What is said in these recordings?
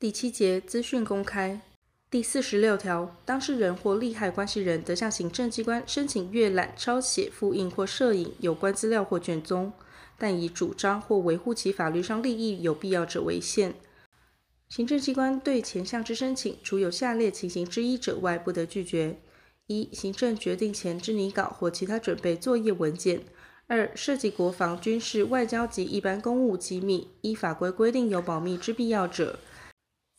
第七节资讯公开。第四十六条，当事人或利害关系人得向行政机关申请阅览、抄写、复印或摄影有关资料或卷宗，但以主张或维护其法律上利益有必要者为限。行政机关对前项之申请，除有下列情形之一者外，不得拒绝：一、行政决定前之拟稿或其他准备作业文件；二、涉及国防、军事、外交及一般公务机密，依法规规定有保密之必要者。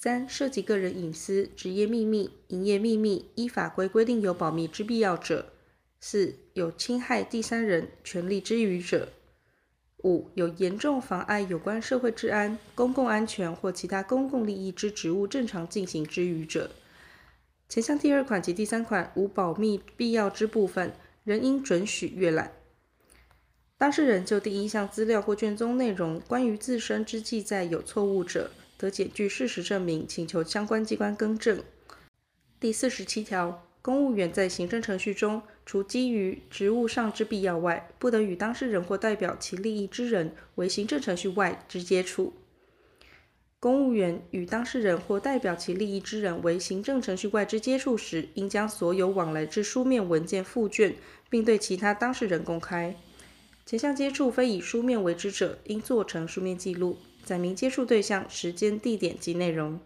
三、涉及个人隐私、职业秘密、营业秘密，依法规规定有保密之必要者；四、有侵害第三人权利之余者；五、有严重妨碍有关社会治安、公共安全或其他公共利益之职务正常进行之余者。前项第二款及第三款无保密必要之部分，仍应准许阅览。当事人就第一项资料或卷宗内容关于自身之记载有错误者，得检具事实证明，请求相关机关更正。第四十七条，公务员在行政程序中，除基于职务上之必要外，不得与当事人或代表其利益之人为行政程序外之接触。公务员与当事人或代表其利益之人为行政程序外之接触时，应将所有往来之书面文件附卷，并对其他当事人公开。前项接触非以书面为之者，应做成书面记录。载明接触对象、时间、地点及内容。